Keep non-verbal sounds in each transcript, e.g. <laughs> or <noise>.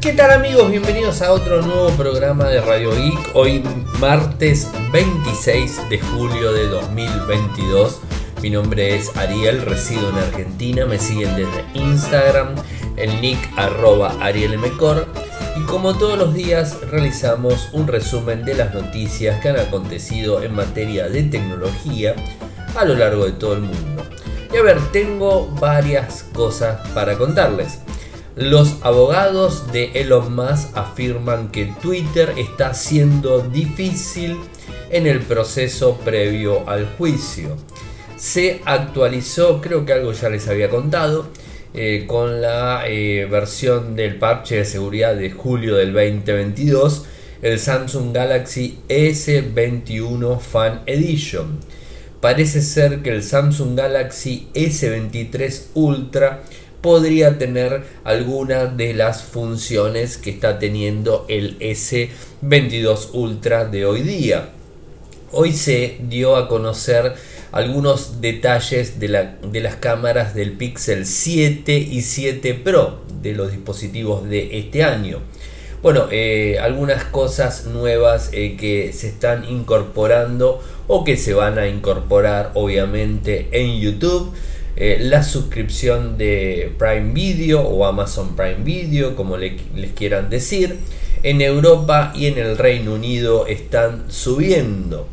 ¿Qué tal amigos? Bienvenidos a otro nuevo programa de Radio Geek. Hoy martes 26 de julio de 2022. Mi nombre es Ariel, resido en Argentina. Me siguen desde Instagram, el nick arroba arielmcor. Y como todos los días realizamos un resumen de las noticias que han acontecido en materia de tecnología a lo largo de todo el mundo. Y a ver, tengo varias cosas para contarles. Los abogados de Elon Musk afirman que Twitter está siendo difícil en el proceso previo al juicio. Se actualizó, creo que algo ya les había contado, eh, con la eh, versión del parche de seguridad de julio del 2022, el Samsung Galaxy S21 Fan Edition parece ser que el Samsung Galaxy S23 Ultra podría tener algunas de las funciones que está teniendo el S22 Ultra de hoy día. Hoy se dio a conocer algunos detalles de, las cámaras del Pixel 7 y 7 Pro de los dispositivos de este año. Bueno, eh, algunas cosas nuevas eh, que se están incorporando o que se van a incorporar obviamente en YouTube. Eh, la suscripción de Prime Video o Amazon Prime Video, como les quieran decir. En Europa y en el Reino Unido están subiendo.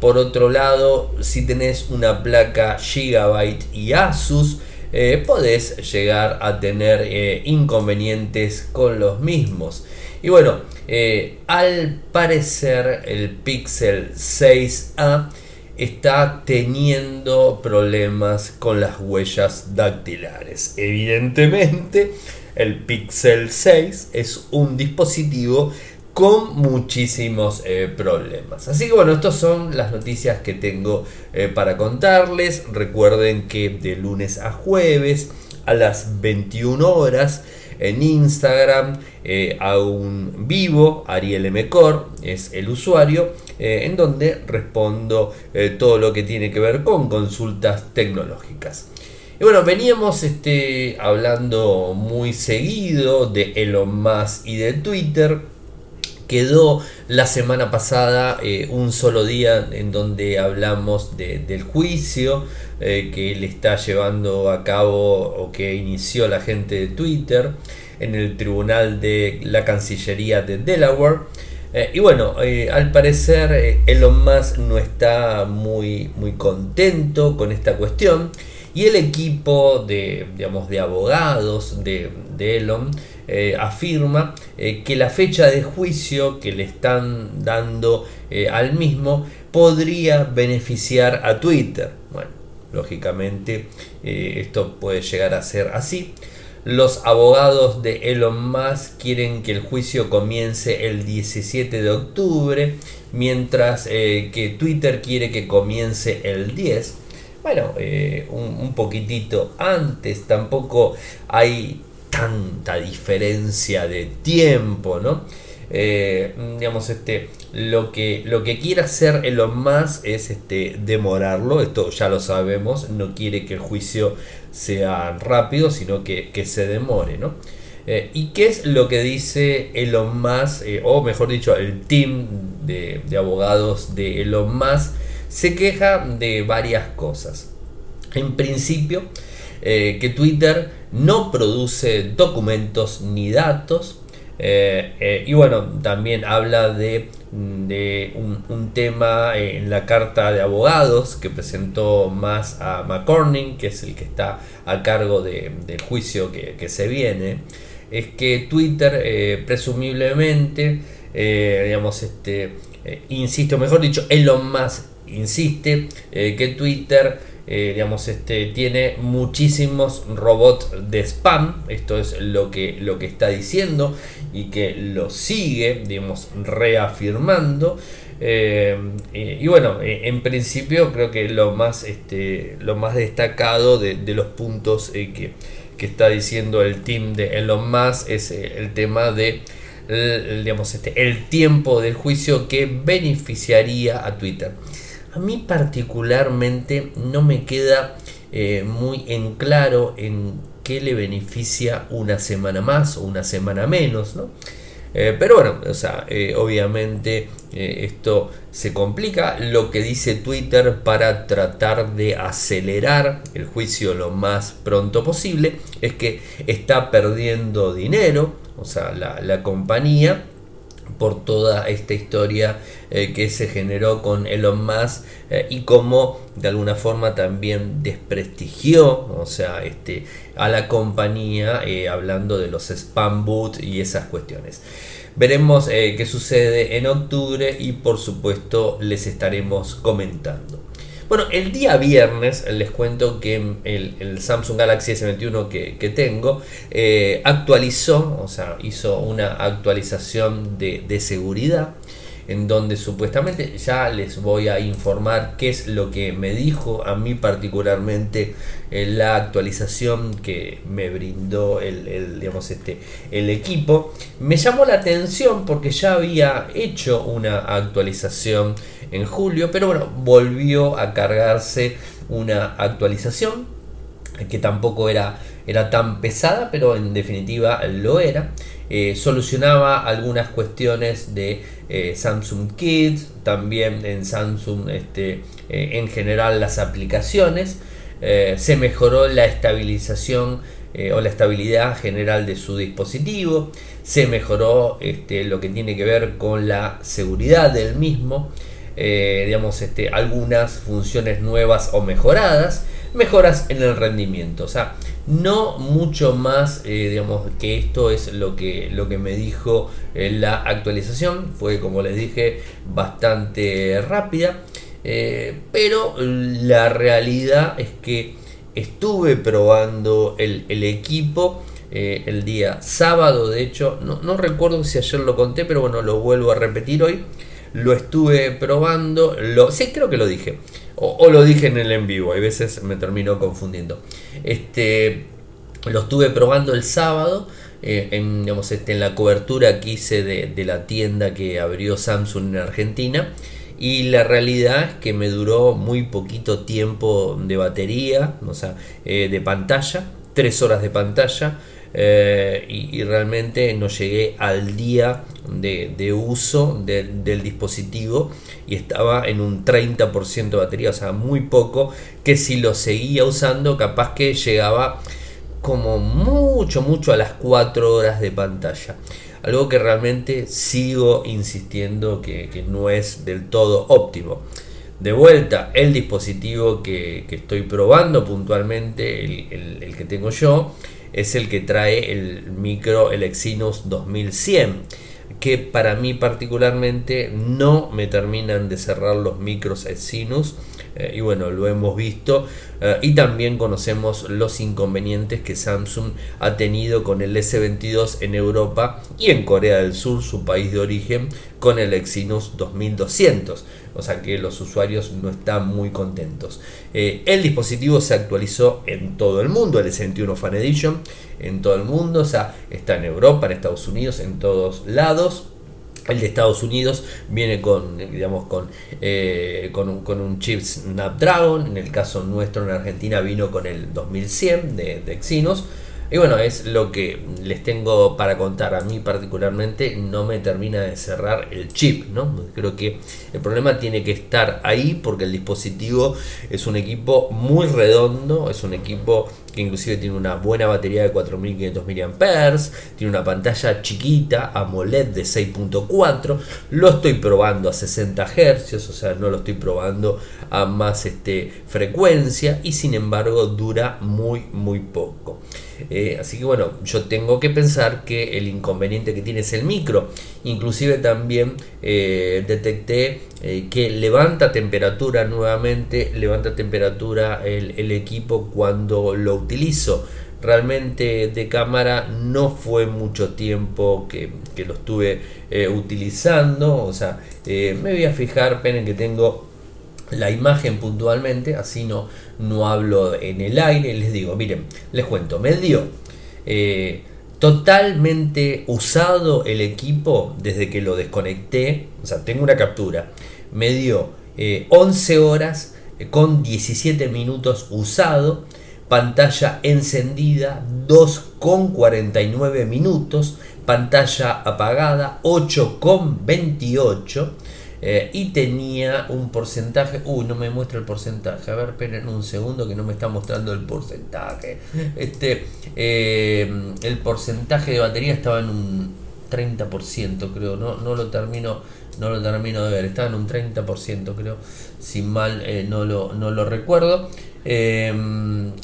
Por otro lado, si tenés una placa Gigabyte y Asus, podés llegar a tener inconvenientes con los mismos. Y bueno, eh, al parecer el Pixel 6A está teniendo problemas con las huellas dactilares. Evidentemente, el Pixel 6 es un dispositivo con muchísimos eh, problemas. Así que bueno, estas son las noticias que tengo eh, para contarles. Recuerden que de lunes a jueves a las 21 horas en Instagram eh, a un vivo, Ariel Mcor es el usuario, eh, en donde respondo eh, todo lo que tiene que ver con consultas tecnológicas. Y bueno, veníamos este, hablando muy seguido de Elon Musk y de Twitter. Quedó la semana pasada un solo día en donde hablamos del juicio que le está llevando a cabo o que inició la gente de Twitter en el tribunal de la Cancillería de Delaware. Eh, y bueno, eh, al parecer eh, Elon Musk no está muy, muy contento con esta cuestión y el equipo de, digamos, de abogados de, de Elon afirma que la fecha de juicio que le están dando al mismo podría beneficiar a Twitter. Bueno, lógicamente esto puede llegar a ser así. Los abogados de Elon Musk quieren que el juicio comience el 17 de octubre, mientras eh, que Twitter quiere que comience el 10. Bueno, eh, un, poquitito antes, tampoco hay tanta diferencia de tiempo, ¿no? Eh, digamos, este, lo que, lo que quiere hacer Elon Musk es este, demorarlo, esto ya lo sabemos, no quiere que el juicio sea rápido, sino que, se demore, ¿no? Eh, ¿Y qué es lo que dice Elon Musk, eh, o mejor dicho, el team de, abogados de Elon Musk? Se queja de varias cosas. En principio, que Twitter no produce documentos ni datos eh, eh, y bueno, también habla de, un, tema en la carta de abogados que presentó más a McCormick, que es el que está a cargo del juicio que, se viene. Es que Twitter, eh, presumiblemente, digamos, este, insisto, mejor dicho, Elon Musk insiste que Twitter eh, digamos, este, tiene muchísimos robots de spam, esto es lo que, lo que está diciendo y que lo sigue, digamos, reafirmando. Eh, y, bueno, eh, en principio creo que lo más, este, lo más destacado de, los puntos que, que, está diciendo el team de Elon Musk es el tema de digamos, este, el tiempo del juicio que beneficiaría a Twitter. A mí particularmente no me queda eh, muy en claro en qué le beneficia una semana más o una semana menos, ¿no? Eh, pero bueno, o sea, eh, obviamente esto se complica. Lo que dice Twitter para tratar de acelerar el juicio lo más pronto posible es que está perdiendo dinero, o sea, la compañía por toda esta historia eh, que se generó con Elon Musk eh, y cómo de alguna forma también desprestigió o sea este a la compañía eh, hablando de los spam boot y esas cuestiones. Veremos qué sucede en octubre y por supuesto les estaremos comentando bueno, el día viernes les cuento que el, Samsung Galaxy S21 que, tengo eh, actualizó, o sea, hizo una actualización de, de seguridad en donde supuestamente ya les voy a informar qué es lo que me dijo a mí particularmente eh, la actualización que me brindó el, digamos este, el equipo. Me llamó la atención porque ya había hecho una actualización en julio, pero bueno, volvió a cargarse una actualización que tampoco era, era tan pesada, pero en definitiva lo era. Eh, solucionaba algunas cuestiones de eh, Samsung Kids, también en Samsung este, eh, en general las aplicaciones. se mejoró la estabilización o la estabilidad general de su dispositivo. Se mejoró este, lo que tiene que ver con la seguridad del mismo. digamos, este, algunas funciones nuevas o mejoradas, mejoras en el rendimiento. O sea, no mucho más, eh, digamos, que esto es lo que, lo que me dijo eh, la actualización. Fue, como les dije, bastante rápida. Eh, pero la realidad es que estuve probando el, equipo el día sábado. De hecho, no, recuerdo si ayer lo conté, pero bueno, lo vuelvo a repetir hoy. Lo estuve probando. Lo, sí, creo que lo dije. O, lo dije en el en vivo, hay veces me termino confundiendo. Este, lo estuve probando el sábado. Eh, en, este, en la cobertura que hice de, la tienda que abrió Samsung en Argentina. Y la realidad es que me duró muy poquito tiempo de batería, o sea, eh, de pantalla, 3 horas de pantalla. Eh, y, realmente no llegué al día de, uso del dispositivo y estaba en un 30% de batería, o sea, muy poco, que si lo seguía usando capaz que llegaba como mucho, mucho a las 4 horas de pantalla. Algo que realmente sigo insistiendo que, no es del todo óptimo. De vuelta, el dispositivo que, estoy probando puntualmente, el que tengo yo, es el que trae el micro, el Exynos 2100 que para mí particularmente no me terminan de cerrar los micros Exynos eh, y bueno, lo hemos visto eh, y también conocemos los inconvenientes que Samsung ha tenido con el S22 en Europa y en Corea del Sur, su país de origen, con el Exynos 2200. O sea que los usuarios no están muy contentos. Eh, el dispositivo se actualizó en todo el mundo, el S21 Fan Edition, en todo el mundo, o sea, está en Europa, en Estados Unidos, en todos lados. El de Estados Unidos viene con, digamos, con, eh, con, un, con, un, chip Snapdragon. En el caso nuestro en Argentina vino con el 2100 de, de. Y bueno, es lo que les tengo para contar. A mí particularmente no me termina de cerrar el chip, ¿no? Creo que el problema tiene que estar ahí porque el dispositivo es un equipo muy redondo, es un equipo que inclusive tiene una buena batería de 4500 mAh, tiene una pantalla chiquita AMOLED de 6.4, lo estoy probando a 60 Hz, o sea, no lo estoy probando a más este, frecuencia y sin embargo dura muy muy poco. Eh, así que bueno, yo tengo que pensar que el inconveniente que tiene es el micro. Inclusive también eh, detecté eh, que levanta temperatura nuevamente, levanta temperatura el, equipo cuando lo utilizo. Realmente de cámara no fue mucho tiempo que, lo estuve utilizando. O sea, me voy a fijar, en que tengo la imagen puntualmente, así no, no hablo en el aire, les digo, miren, les cuento, me dio eh, totalmente usado el equipo desde que lo desconecté, o sea, tengo una captura, me dio 11 eh, horas con 17 minutos usado, pantalla encendida 2,49 minutos, pantalla apagada 8,28 eh, y tenía un porcentaje, uy, no me muestra el porcentaje, a ver, esperen un segundo que no me está mostrando el porcentaje. Este, eh, el porcentaje de batería estaba en un 30%, creo, no, no lo termino no lo termino de ver, estaba en un 30% creo, si mal eh, no, lo, no lo recuerdo.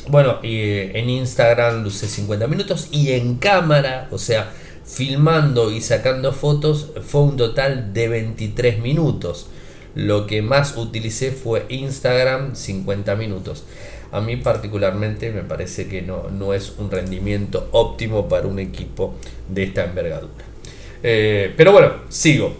bueno, y, en Instagram luce 50 minutos y en cámara, o sea, filmando y sacando fotos fue un total de 23 minutos. Lo que más utilicé fue Instagram 50 minutos. A mí particularmente me parece que no, no es un rendimiento óptimo para un equipo de esta envergadura. Eh, pero bueno, sigo.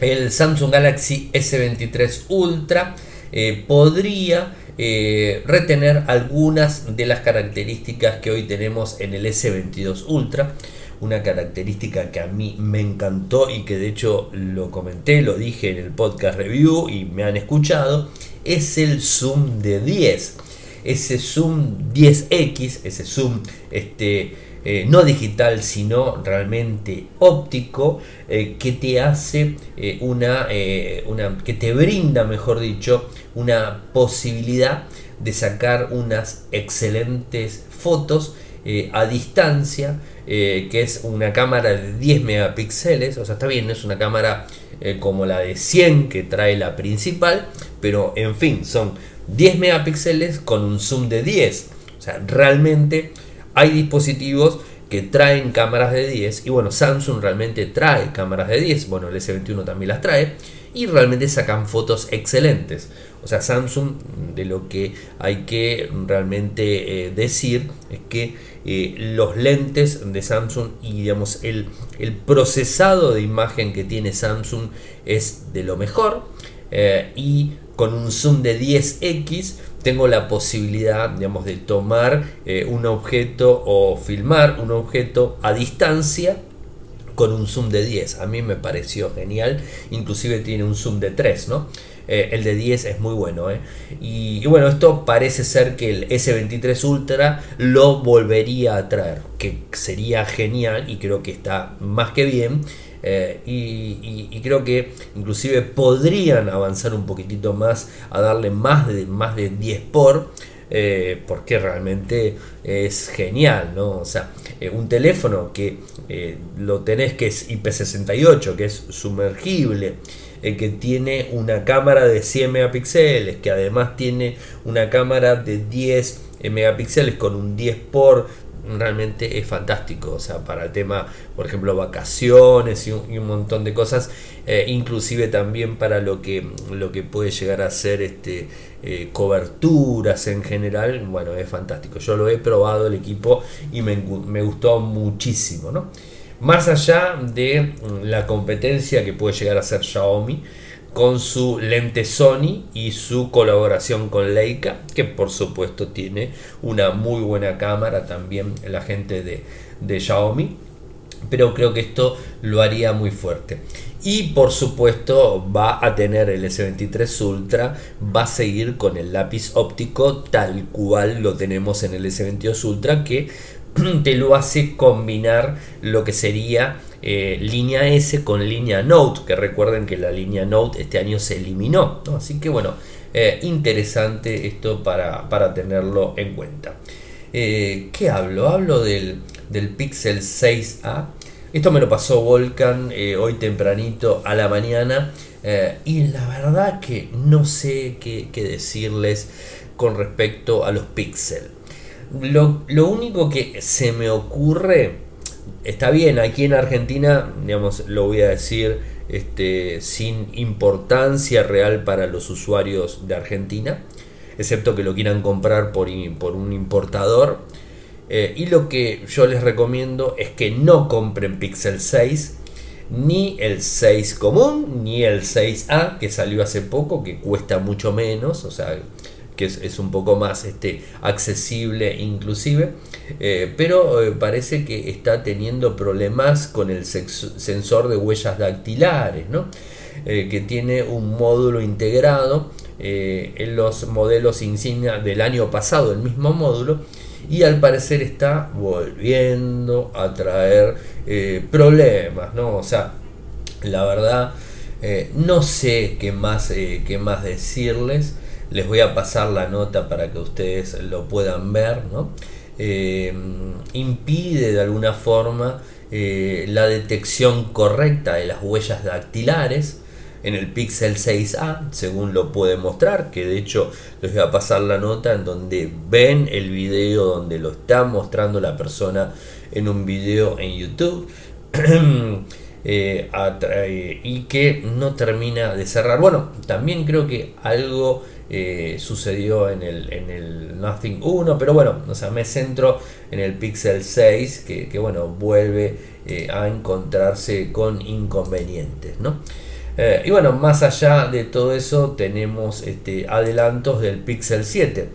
El Samsung Galaxy S23 Ultra eh, podría eh, retener algunas de las características que hoy tenemos en el S22 Ultra una característica que a mí me encantó y que de hecho lo comenté, lo dije en el podcast review y me han escuchado, es el zoom de 10. Ese zoom 10X, ese zoom este, eh, no digital sino realmente óptico eh, que te hace eh, una, una, que te brinda mejor dicho una posibilidad de sacar unas excelentes fotos a distancia eh, que es una cámara de 10 megapíxeles, o sea, está bien, no es una cámara eh, como la de 100 que trae la principal, pero en fin, son 10 megapíxeles con un zoom de 10. O sea, realmente hay dispositivos que traen cámaras de 10 y bueno, Samsung realmente trae cámaras de 10, bueno, el S21 también las trae y realmente sacan fotos excelentes. O sea, Samsung de lo que hay que realmente eh, decir es que eh, los lentes de Samsung y digamos el, el, procesado de imagen que tiene Samsung es de lo mejor eh, y con un zoom de 10x tengo la posibilidad digamos de tomar un objeto o filmar un objeto a distancia con un zoom de 10 a mí me pareció genial inclusive tiene un zoom de 3 no eh, el de 10 es muy bueno. Eh. Y, bueno, esto parece ser que el S23 Ultra lo volvería a traer, que sería genial y creo que está más que bien. Eh, y, creo que inclusive podrían avanzar un poquitito más a darle más de, más de 10 por. Porque realmente es genial, ¿no? O sea, un teléfono que lo tenés que es IP68, que es sumergible, que tiene una cámara de 100 megapíxeles, que además tiene una cámara de 10 megapíxeles con un 10 por realmente es fantástico, o sea, para el tema, por ejemplo, vacaciones y un, montón de cosas, eh, inclusive también para lo que, lo que puede llegar a ser este, eh, coberturas en general, bueno, es fantástico. Yo lo he probado el equipo y me, me gustó muchísimo, ¿no? Más allá de mm, la competencia que puede llegar a ser Xiaomi con su lente Sony y su colaboración con Leica, que por supuesto tiene una muy buena cámara también la gente de, de Xiaomi, pero creo que esto lo haría muy fuerte. Y por supuesto va a tener el S23 Ultra, va a seguir con el lápiz óptico tal cual lo tenemos en el S22 Ultra, que <clears throat> te lo hace combinar lo que sería eh, línea S con línea Note, que recuerden que la línea Note este año se eliminó. Así que bueno, eh, interesante esto para, tenerlo en cuenta. Eh, ¿Qué hablo? Hablo del, del Pixel 6A. Esto me lo pasó Volcan hoy tempranito a la mañana. y la verdad que no sé qué, qué decirles con respecto a los Pixel. Lo, único que se me ocurre, está bien, aquí en Argentina, digamos, lo voy a decir este, sin importancia real para los usuarios de Argentina, excepto que lo quieran comprar por, por un importador. Eh, y lo que yo les recomiendo es que no compren Pixel 6, ni el 6 común, ni el 6A que salió hace poco, que cuesta mucho menos, o sea, que es, un poco más este, accesible inclusive, eh, pero eh, parece que está teniendo problemas con el sensor de huellas dactilares, ¿no? Eh, que tiene un módulo integrado en los modelos insignia del año pasado, el mismo módulo, y al parecer está volviendo a traer problemas, ¿no? O sea, la verdad, no sé qué más, qué más decirles. Les voy a pasar la nota para que ustedes lo puedan ver, ¿no? impide de alguna forma la detección correcta de las huellas dactilares en el Pixel 6a, según lo puede mostrar, que de hecho les voy a pasar la nota en donde ven el video donde lo está mostrando la persona en un video en YouTube. <clears throat> Eh, y que no termina de cerrar. Bueno, también creo que algo eh, sucedió en el, en el Nothing 1, pero bueno, o sea, me centro en el Pixel 6, que, bueno, vuelve eh, a encontrarse con inconvenientes, ¿no? Eh, y bueno, más allá de todo eso, tenemos este, adelantos del Pixel 7,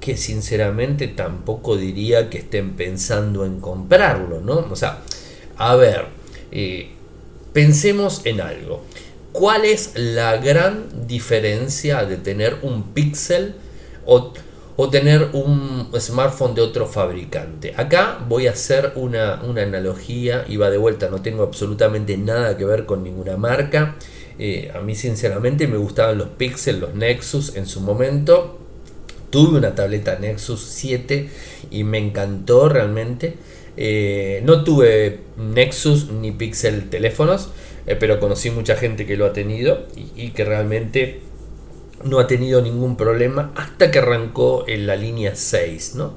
que sinceramente tampoco diría que estén pensando en comprarlo, ¿no? O sea, a ver, eh, pensemos en algo. ¿Cuál es la gran diferencia de tener un Pixel o o tener un smartphone de otro fabricante. Acá voy a hacer una, analogía y va de vuelta, no tengo absolutamente nada que ver con ninguna marca. Eh, a mí sinceramente me gustaban los Pixel, los Nexus en su momento. Tuve una tableta Nexus 7 y me encantó realmente. Eh, no tuve Nexus ni Pixel teléfonos, eh, pero conocí mucha gente que lo ha tenido y que realmente no ha tenido ningún problema hasta que arrancó en la línea 6. ¿no?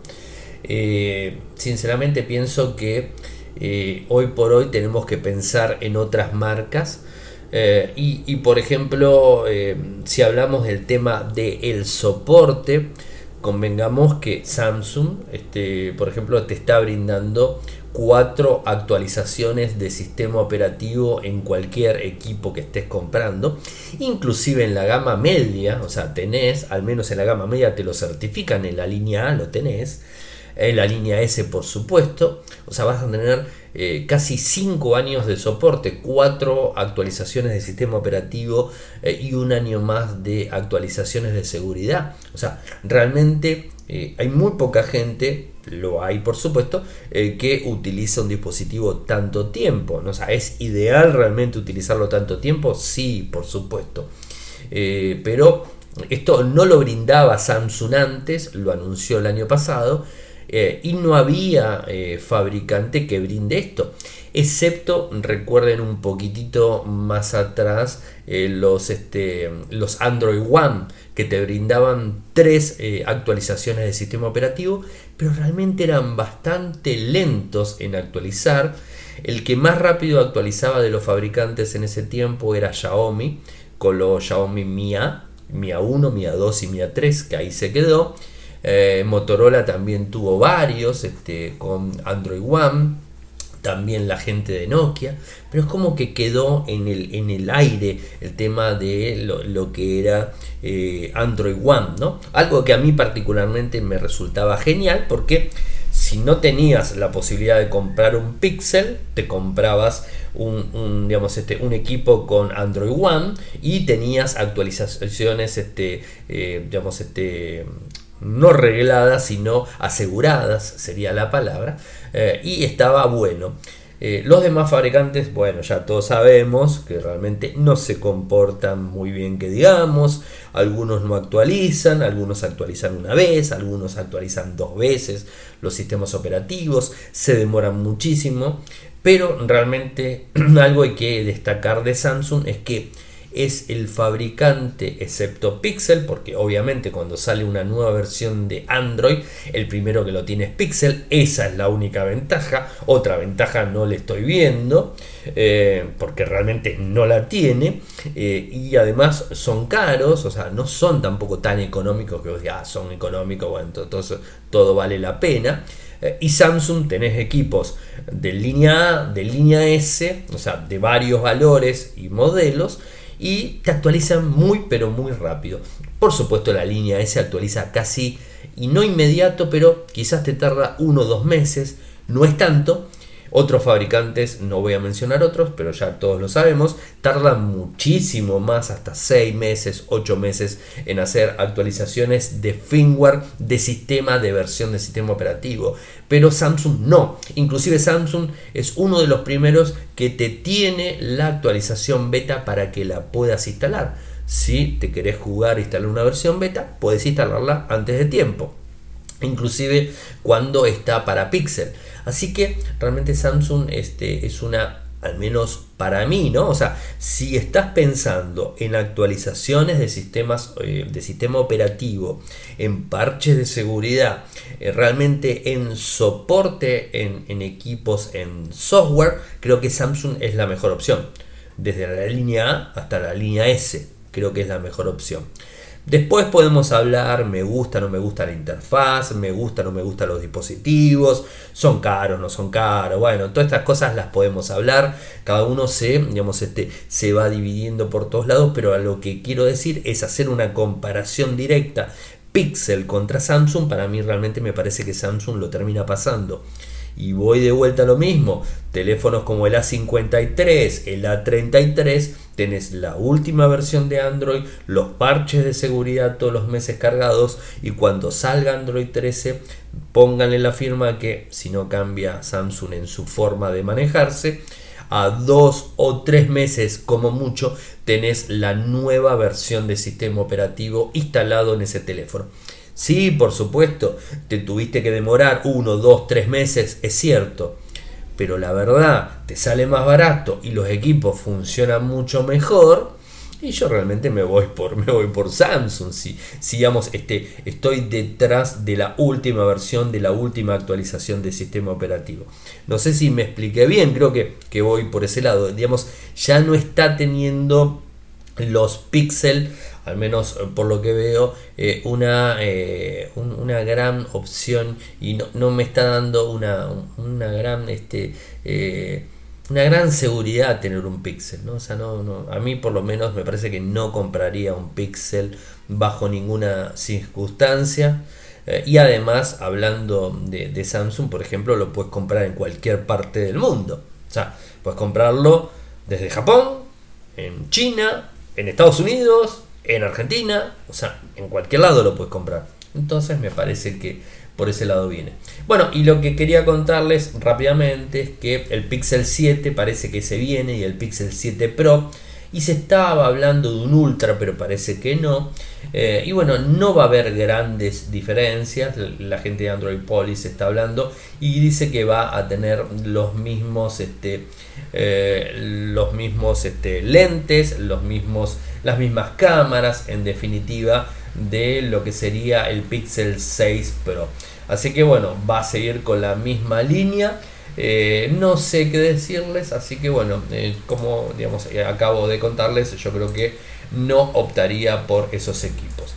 Eh, sinceramente pienso que hoy por hoy tenemos que pensar en otras marcas. Y, por ejemplo, si hablamos del tema del soporte, convengamos que Samsung, este, por ejemplo, te está brindando cuatro actualizaciones de sistema operativo en cualquier equipo que estés comprando, inclusive en la gama media, o sea, tenés, al menos en la gama media te lo certifican, en la línea A lo tenés, la línea S por supuesto, o sea, vas a tener eh, casi 5 años de soporte, 4 actualizaciones de sistema operativo eh, y un año más de actualizaciones de seguridad, o sea, realmente eh, hay muy poca gente, lo hay por supuesto, que utiliza un dispositivo tanto tiempo. ¿no? O sea, ¿Es ideal realmente utilizarlo tanto tiempo? Sí, por supuesto. Pero esto no lo brindaba Samsung antes, lo anunció el año pasado, y no había fabricante que brinde esto excepto recuerden un poquitito más atrás los, este, los Android One que te brindaban tres eh, actualizaciones de sistema operativo, pero realmente eran bastante lentos en actualizar. El que más rápido actualizaba de los fabricantes en ese tiempo era Xiaomi, con los Xiaomi Mi A, Mi A1, Mi A2 y Mi A3, que ahí se quedó. Eh, Motorola también tuvo varios este, con Android One también la gente de Nokia, pero es como que quedó en el, en el aire el tema de lo, que era eh, Android One, ¿no? Algo que a mí particularmente me resultaba genial porque si no tenías la posibilidad de comprar un Pixel, te comprabas un, digamos, este, un equipo con Android One y tenías actualizaciones, este, eh, digamos, este, no regladas, sino aseguradas, sería la palabra, eh, y estaba bueno. Eh, los demás fabricantes, bueno, ya todos sabemos que realmente no se comportan muy bien que digamos, algunos no actualizan, algunos actualizan una vez, algunos actualizan dos veces los sistemas operativos, se demoran muchísimo, pero realmente <clears throat> algo hay que destacar de Samsung es que es el fabricante excepto Pixel, porque obviamente cuando sale una nueva versión de Android, el primero que lo tiene es Pixel, esa es la única ventaja, otra ventaja no le estoy viendo, eh, porque realmente no la tiene, eh, y además son caros, o sea, no son tampoco tan económicos que ya ah, son económicos, bueno, entonces todo vale la pena. Eh, y Samsung tenés equipos de línea A, de línea S, o sea, de varios valores y modelos, y te actualizan muy pero muy rápido. Por supuesto la línea S actualiza casi y no inmediato, pero quizás te tarda uno o dos meses, no es tanto, Otros fabricantes, no voy a mencionar otros, pero ya todos lo sabemos, tardan muchísimo más, hasta 6 meses, 8 meses en hacer actualizaciones de firmware de sistema, de versión de sistema operativo. Pero Samsung no. Inclusive Samsung es uno de los primeros que te tiene la actualización beta para que la puedas instalar. Si te querés jugar e instalar una versión beta, puedes instalarla antes de tiempo inclusive cuando está para Pixel. Así que realmente Samsung este, es una, al menos para mí, ¿no? O sea, si estás pensando en actualizaciones de sistemas, eh, de sistema operativo, en parches de seguridad, eh, realmente en soporte en, en equipos, en software, creo que Samsung es la mejor opción. Desde la línea A hasta la línea S, creo que es la mejor opción. Después podemos hablar, me gusta, no me gusta la interfaz, me gusta, no me gustan los dispositivos, son caros, no son caros, bueno, todas estas cosas las podemos hablar, cada uno se, digamos, este, se va dividiendo por todos lados, pero a lo que quiero decir es hacer una comparación directa Pixel contra Samsung, para mí realmente me parece que Samsung lo termina pasando. Y voy de vuelta a lo mismo. Teléfonos como el A53, el A33, tenés la última versión de Android, los parches de seguridad todos los meses cargados y cuando salga Android 13, pónganle la firma que si no cambia Samsung en su forma de manejarse, a dos o tres meses como mucho tenés la nueva versión de sistema operativo instalado en ese teléfono. Sí, por supuesto, te tuviste que demorar uno, dos, tres meses, es cierto. Pero la verdad, te sale más barato y los equipos funcionan mucho mejor. Y yo realmente me voy por, <laughs> me voy por Samsung. Si, digamos, este, estoy detrás de la última versión, de la última actualización del sistema operativo. No sé si me expliqué bien, creo que, que voy por ese lado. Digamos, ya no está teniendo los píxeles al menos eh, por lo que veo, eh, una, eh, una gran opción y no, me está dando una, una gran este una gran seguridad tener un Pixel, ¿no? O sea, no, no, a mí por lo menos me parece que no compraría un Pixel bajo ninguna circunstancia. y además, hablando de, de, Samsung, por ejemplo, lo puedes comprar en cualquier parte del mundo. O sea, puedes comprarlo desde Japón, en China, en Estados Unidos, en Argentina, o sea, en cualquier lado lo puedes comprar. Entonces me parece que por ese lado viene. Bueno, y lo que quería contarles rápidamente es que el Pixel 7 parece que se viene y el Pixel 7 Pro y se estaba hablando de un Ultra, pero parece que no. Eh, y bueno, no va a haber grandes diferencias. La gente de Android Police está hablando y dice que va a tener los mismos, este, eh, los mismos este, lentes, los mismos, las mismas cámaras, en definitiva, de lo que sería el Pixel 6 Pro. Así que bueno, va a seguir con la misma línea. Eh, no sé qué decirles, así que bueno, eh, como digamos, eh, acabo de contarles, yo creo que no optaría por esos equipos.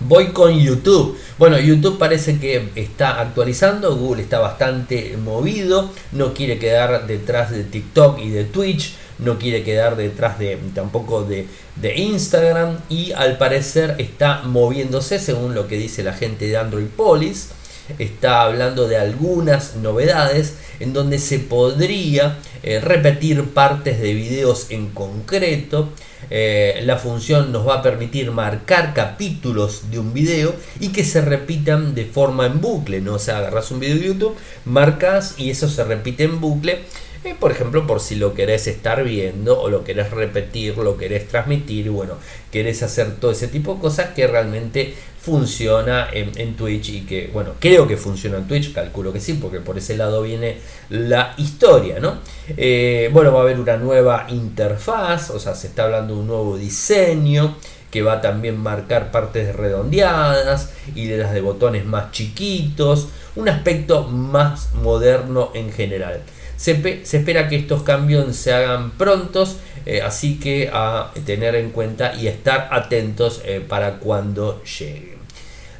Voy con YouTube. Bueno, YouTube parece que está actualizando, Google está bastante movido, no quiere quedar detrás de TikTok y de Twitch, no quiere quedar detrás de tampoco de, de Instagram y al parecer está moviéndose según lo que dice la gente de Android Police está hablando de algunas novedades en donde se podría eh, repetir partes de videos en concreto. Eh, la función nos va a permitir marcar capítulos de un video y que se repitan de forma en bucle. ¿no? O sea, agarras un video de YouTube, marcas y eso se repite en bucle. Eh, por ejemplo, por si lo querés estar viendo o lo querés repetir, lo querés transmitir, bueno, querés hacer todo ese tipo de cosas que realmente funciona en, Twitch y que, bueno, creo que funciona en Twitch, calculo que sí, porque por ese lado viene la historia, ¿no? Eh, bueno, va a haber una nueva interfaz, o sea, se está hablando de un nuevo diseño que va a también marcar partes redondeadas y de las de botones más chiquitos, un aspecto más moderno en general. Se, espera que estos cambios se hagan prontos, eh, así que a tener en cuenta y estar atentos eh, para cuando lleguen.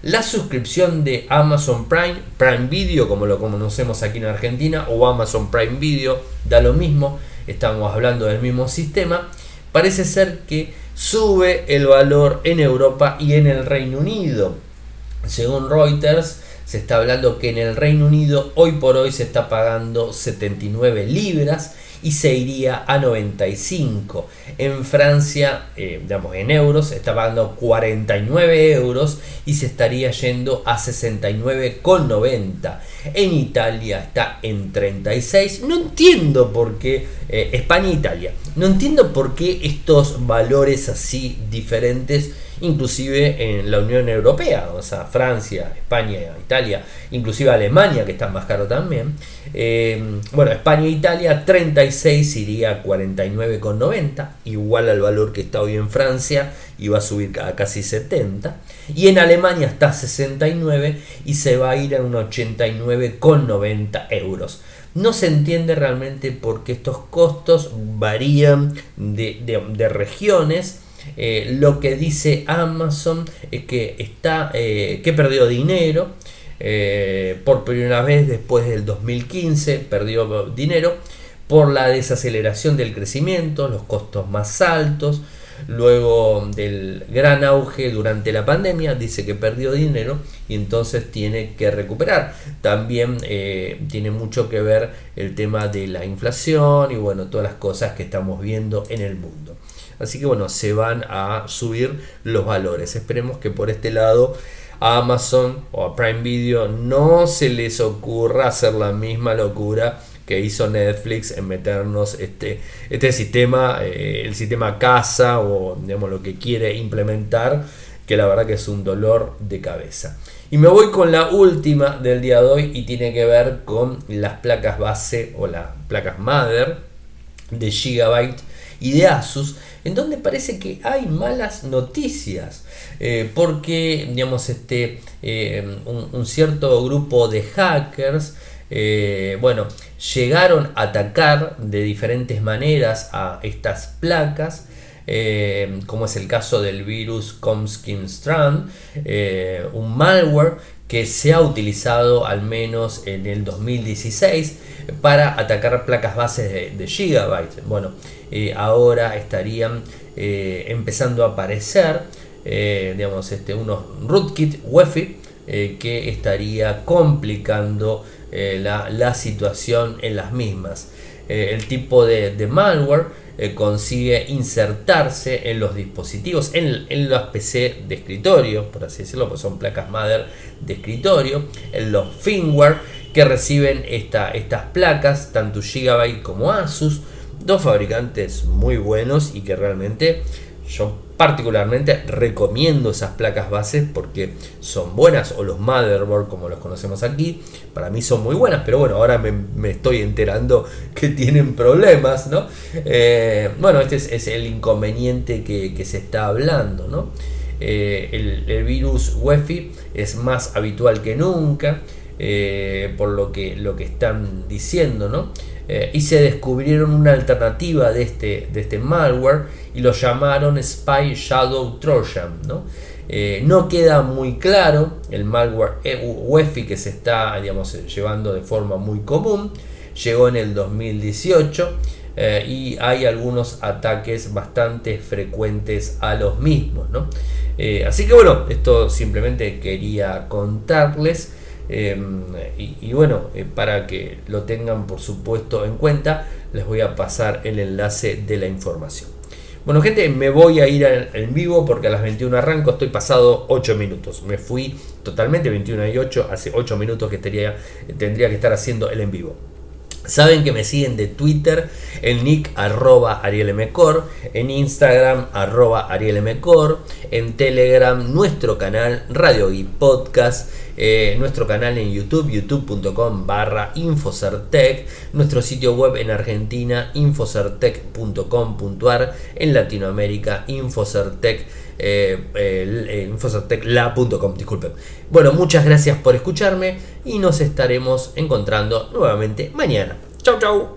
La suscripción de Amazon Prime, Prime Video, como lo conocemos aquí en Argentina, o Amazon Prime Video, da lo mismo, estamos hablando del mismo sistema, parece ser que sube el valor en Europa y en el Reino Unido. Según Reuters, se está hablando que en el Reino Unido hoy por hoy se está pagando 79 libras y se iría a 95. En Francia, eh, digamos en euros, está pagando 49 euros y se estaría yendo a 69,90. En Italia está en 36. No entiendo por qué, eh, España e Italia, no entiendo por qué estos valores así diferentes inclusive en la Unión Europea, o sea, Francia, España, Italia, inclusive Alemania, que está más caro también. Eh, bueno, España e Italia 36 iría a 49,90, igual al valor que está hoy en Francia, y va a subir a casi 70. Y en Alemania está 69 y se va a ir a un 89,90 euros. No se entiende realmente por qué estos costos varían de regiones eh, lo que dice Amazon es que está eh, que perdió dinero eh, por primera vez después del 2015 perdió dinero por la desaceleración del crecimiento los costos más altos luego del gran auge durante la pandemia dice que perdió dinero y entonces tiene que recuperar también tiene mucho que ver el tema de la inflación y bueno todas las cosas que estamos viendo en el mundo Así que bueno, se van a subir los valores. Esperemos que por este lado a Amazon o a Prime Video no se les ocurra hacer la misma locura que hizo Netflix en meternos este, este sistema, eh, el sistema casa o digamos lo que quiere implementar, que la verdad que es un dolor de cabeza. Y me voy con la última del día de hoy y tiene que ver con las placas base o las placas Mother de Gigabyte y de Asus en donde parece que hay malas noticias, eh, porque digamos, este, eh, un, cierto grupo de hackers eh, bueno, llegaron a atacar de diferentes maneras a estas placas. como es el caso del virus Comskin Strand, un malware que se ha utilizado al menos en el 2016 para atacar placas bases de, de Gigabyte. Bueno, eh, ahora estarían eh, empezando a aparecer eh, digamos, este, unos rootkit UEFI que estaría complicando la, situación en las mismas. el tipo de, malware consigue insertarse en los dispositivos, en, en los PC de escritorio, por así decirlo, pues son placas madre de escritorio, en los firmware que reciben esta, estas placas, tanto Gigabyte como Asus, dos fabricantes muy buenos y que realmente yo particularmente recomiendo esas placas bases porque son buenas o los motherboard como los conocemos aquí para mí son muy buenas pero bueno ahora me, estoy enterando que tienen problemas no eh, bueno este es, el inconveniente que, se está hablando no eh, el, virus UEFI es más habitual que nunca eh, por lo que, lo que están diciendo no eh, y se descubrieron una alternativa de este, de este malware y lo llamaron Spy Shadow Trojan. ¿no? Eh, no queda muy claro el malware UEFI que se está digamos, llevando de forma muy común. Llegó en el 2018 eh, y hay algunos ataques bastante frecuentes a los mismos. ¿no? así que bueno, esto simplemente quería contarles. Em, y, bueno, eh, para que lo tengan por supuesto en cuenta, les voy a pasar el enlace de la información. Bueno gente, me voy a ir en vivo porque a las 21 arranco, estoy pasado 8 minutos. Me fui totalmente 21 y 8, hace 8 minutos que tendría, tendría que estar haciendo el en vivo. Saben que me siguen de Twitter, el nick arroba en Instagram arroba arielmcor, en Telegram nuestro canal Radio y Podcast, eh, nuestro canal en YouTube, youtube.com barra Infocertec, nuestro sitio web en Argentina, infocertec.com.ar, en Latinoamérica, Infocertec. Eh, infocertecla.com, disculpen. Bueno, muchas gracias por escucharme y nos estaremos encontrando nuevamente mañana. Chau, chau.